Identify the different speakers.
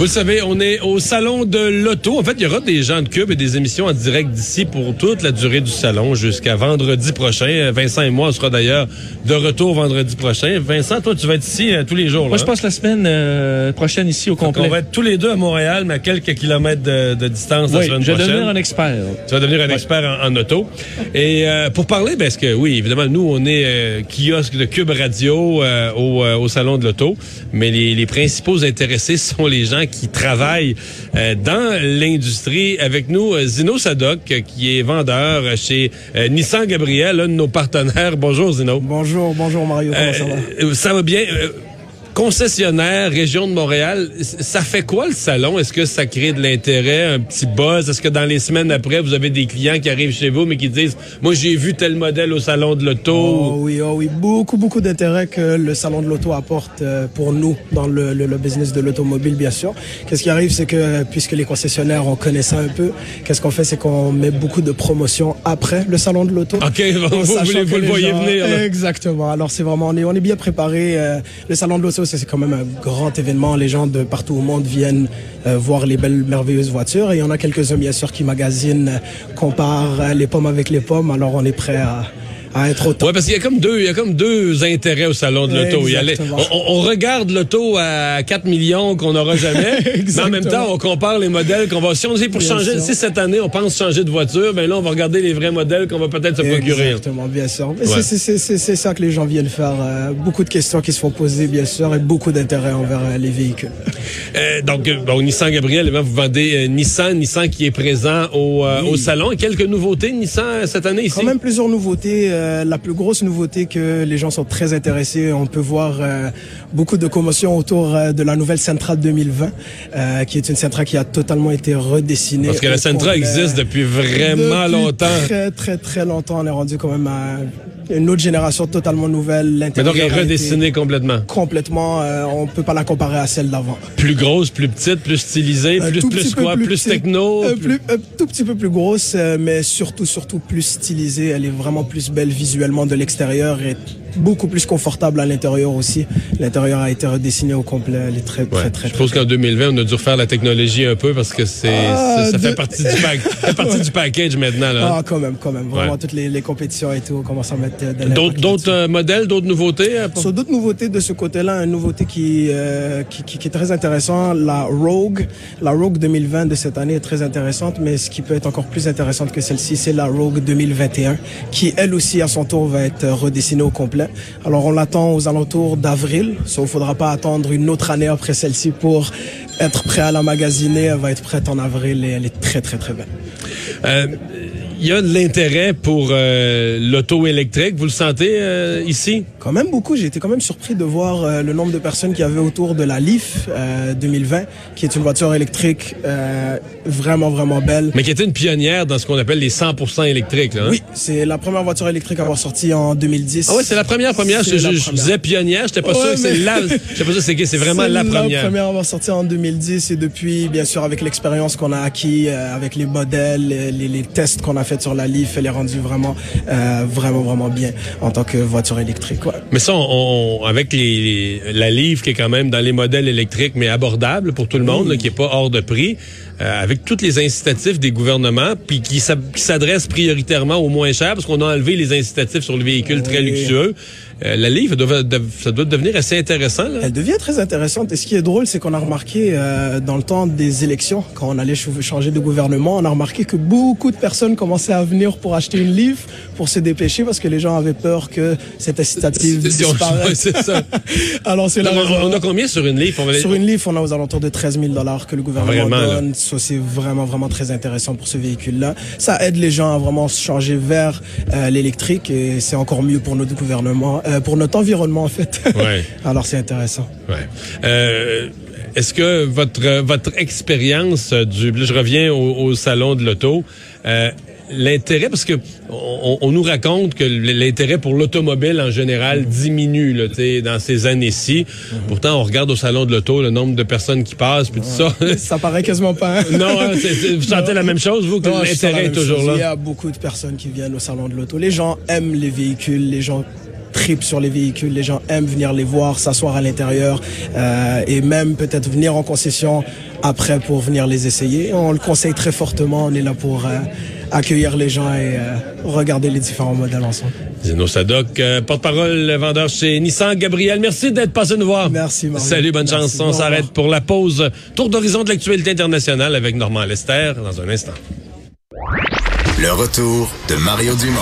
Speaker 1: Vous le savez, on est au salon de l'auto. En fait, il y aura des gens de Cube et des émissions en direct d'ici pour toute la durée du salon jusqu'à vendredi prochain. Vincent et moi, on sera d'ailleurs de retour vendredi prochain. Vincent, toi, tu vas être ici euh, tous les jours.
Speaker 2: Moi, je passe la semaine euh, prochaine ici au
Speaker 1: Donc,
Speaker 2: complet.
Speaker 1: on va être tous les deux à Montréal, mais à quelques kilomètres de, de distance la semaine
Speaker 2: je vais
Speaker 1: prochaine.
Speaker 2: devenir un expert.
Speaker 1: Tu vas devenir un expert en, en auto. Et euh, pour parler, parce que oui, évidemment, nous, on est euh, kiosque de Cube Radio euh, au, euh, au Salon de l'Auto, mais les, les principaux intéressés sont les gens qui travaillent euh, dans l'industrie. Avec nous, euh, Zino Sadok, euh, qui est vendeur chez Nissan Gabriel, un de nos partenaires. Bonjour, Zino.
Speaker 3: Bonjour, bonjour Mario, comment ça va?
Speaker 1: Ça va bien? Euh, concessionnaire, région de Montréal, ça fait quoi le salon? Est-ce que ça crée de l'intérêt, un petit buzz? Est-ce que dans les semaines après, vous avez des clients qui arrivent chez vous mais qui disent, moi j'ai vu tel modèle au salon de l'auto?
Speaker 3: Oh oui, oh oui, beaucoup, beaucoup d'intérêt que le salon de l'auto apporte euh, pour nous dans le, le- le business de l'automobile, bien sûr. Qu'est-ce qui arrive, c'est que puisque les concessionnaires, on connaît ça un peu, qu'est-ce qu'on fait, c'est qu'on met beaucoup de promotions après le salon de l'auto.
Speaker 1: OK, vous, vous, vous le voyez
Speaker 3: gens-
Speaker 1: venir. là.
Speaker 3: Exactement. Alors c'est vraiment, on est, on est bien préparé. euh, le salon de l'auto, c'est quand même un grand événement. Les gens de partout au monde viennent euh, voir les belles, merveilleuses voitures. Et il y en a quelques-uns, bien sûr, qui magasinent, euh, comparent euh, les pommes avec les pommes. Alors on est prêt à,
Speaker 1: Ouais, parce qu'il y a comme deux, il y a comme deux intérêts au salon de l'auto. On, on regarde l'auto à 4 millions qu'on n'aura jamais, mais en même temps, on compare les modèles qu'on va. Si on dit pour
Speaker 3: Bien
Speaker 1: changer,
Speaker 3: sûr.
Speaker 1: si cette année on pense changer de voiture, ben là on va regarder les vrais modèles qu'on va peut-être se procurer.
Speaker 3: Exactement, bien sûr.
Speaker 1: Ouais.
Speaker 3: c'est- ça que les gens viennent faire. euh, beaucoup de questions qui se font poser, bien sûr, et beaucoup d'intérêt envers euh, les véhicules.
Speaker 1: Euh, donc, bon, Nissan Gabriel, vous vendez Nissan, Nissan qui est présent au, au salon. Quelques nouveautés Nissan cette année ici?
Speaker 3: Quand même plusieurs nouveautés. Euh, la plus grosse nouveauté que les gens sont très intéressés, on peut voir euh, beaucoup de commotion autour euh, de la nouvelle Sentra 2020, euh, qui est une Sentra qui a totalement été redessinée.
Speaker 1: Parce que la Sentra existe depuis vraiment
Speaker 3: Depuis
Speaker 1: longtemps.
Speaker 3: Très, très, très longtemps. On est rendu quand même à une autre génération totalement nouvelle.
Speaker 1: Mais donc, elle est redessinée complètement.
Speaker 3: Complètement, euh, on peut pas la comparer à celle d'avant.
Speaker 1: Plus grosse, plus petite, plus stylisée,
Speaker 3: Un
Speaker 1: plus, quoi, plus, techno.
Speaker 3: un,
Speaker 1: plus-
Speaker 3: plus- un tout petit peu plus grosse, euh, mais surtout, surtout plus stylisée. Elle est vraiment plus belle visuellement de l'extérieur et beaucoup plus confortable à l'intérieur aussi. L'intérieur a été redessiné au complet. Elle est très,
Speaker 1: Ouais.
Speaker 3: très, très,
Speaker 1: Je
Speaker 3: très
Speaker 1: qu'en 2020, on a dû refaire la technologie un peu parce que c'est
Speaker 3: Ah,
Speaker 1: ça, ça fait partie du pack, fait partie du package maintenant là.
Speaker 3: Ah, quand même, quand même. Vraiment,
Speaker 1: Ouais.
Speaker 3: toutes les, les compétitions et tout, on commence à mettre euh,
Speaker 1: D'autres euh, modèles, d'autres nouveautés. euh, pour-
Speaker 3: Sur d'autres nouveautés de ce côté-là, une nouveauté qui, euh, qui, qui, qui est très intéressante, la Rogue. La Rogue 2020 de cette année est très intéressante, mais ce qui peut être encore plus intéressante que celle-ci, c'est la Rogue 2021, qui elle aussi à son tour va être redessinée au complet. Alors on l'attend aux alentours d'avril, sauf qu'il faudra pas attendre une autre année après celle-ci pour être prêt à la magasiner. Elle va être prête en avril et elle est très très très belle.
Speaker 1: Euh, Il y a de l'intérêt pour euh, l'auto électrique. Vous le sentez euh, ici?
Speaker 3: Quand même beaucoup. J'ai été quand même surpris de voir euh, le nombre de personnes qui avaient autour de la Leaf euh, 2020, qui est une voiture électrique euh, vraiment vraiment belle.
Speaker 1: Mais qui était une pionnière dans ce qu'on appelle les 100% électriques. Là, hein?
Speaker 3: Oui, c'est la première voiture électrique à avoir sorti en 2010.
Speaker 1: Ah ouais, c'est la première première. Je, disais pionnière, j'étais pas
Speaker 3: Ouais,
Speaker 1: sûr que c'est
Speaker 3: mais-
Speaker 1: la. J'étais pas sûr que c'est c'est vraiment la première.
Speaker 3: La première à avoir sorti en 2010 et depuis, bien sûr, avec l'expérience qu'on a acquis, euh, avec les modèles, les, les- les tests qu'on a fait sur la Leaf, elle est rendue vraiment, euh, vraiment, vraiment bien en tant que voiture électrique.
Speaker 1: Mais ça, on, avec les, la livre qui est quand même dans les modèles électriques, mais abordable pour tout le monde, qui est pas hors de prix, euh, avec tous les incitatifs des gouvernements, puis qui s'adressent prioritairement aux moins chers, parce qu'on a enlevé les incitatifs sur le véhicule très
Speaker 3: Oui.
Speaker 1: luxueux. Euh, la livre, ça doit devenir assez intéressant. Là.
Speaker 3: Elle devient très intéressante. Et ce qui est drôle, c'est qu'on a remarqué euh, dans le temps des élections, quand on allait ch- changer de gouvernement, on a remarqué que beaucoup de personnes commençaient à venir pour acheter une livre, pour se dépêcher, parce que les gens avaient peur que cette incitative disparaisse.
Speaker 1: ça.
Speaker 3: Alors c'est raison.
Speaker 1: on, on a combien sur une livre? On va aller-
Speaker 3: Sur une livre, on a aux alentours de 13 000 dollars que le gouvernement
Speaker 1: Vraiment, là.
Speaker 3: C'est vraiment, vraiment très intéressant pour ce véhicule-là. Ça aide les gens à vraiment se changer vers euh, l'électrique et c'est encore mieux pour notre gouvernement, euh, pour notre environnement, en fait.
Speaker 1: Ouais.
Speaker 3: Alors, c'est intéressant.
Speaker 1: Ouais. Euh, Est-ce que votre votre expérience du, je reviens au, au salon de l'auto, l'intérêt parce que on, on nous raconte que l'intérêt pour l'automobile en général diminue là, dans ces années-ci. Pourtant, on regarde au salon de l'auto le nombre de personnes qui passent puis tout ça.
Speaker 3: Ça paraît quasiment pas. hein?
Speaker 1: non, hein, c'est- vous sentez la même chose vous que l'intérêt est toujours
Speaker 3: chose.
Speaker 1: là?
Speaker 3: Il y a beaucoup de personnes qui viennent au salon de l'auto. Les gens aiment les véhicules, les gens tripent sur les véhicules, les gens aiment venir les voir, s'asseoir à l'intérieur euh, et même peut-être venir en concession après pour venir les essayer. On le conseille très fortement, on est là pour euh, accueillir les gens et euh, regarder les différents modèles ensemble.
Speaker 1: Zeno Sadok, euh, porte-parole vendeur chez Nissan. Gabriel, merci d'être passé nous voir.
Speaker 3: Merci, Mario.
Speaker 1: Salut, bonne
Speaker 3: Merci.
Speaker 1: chance. On s'arrête pour la pause. Tour d'horizon de l'actualité internationale avec Normand Lester dans un instant.
Speaker 4: Le retour de Mario Dumont.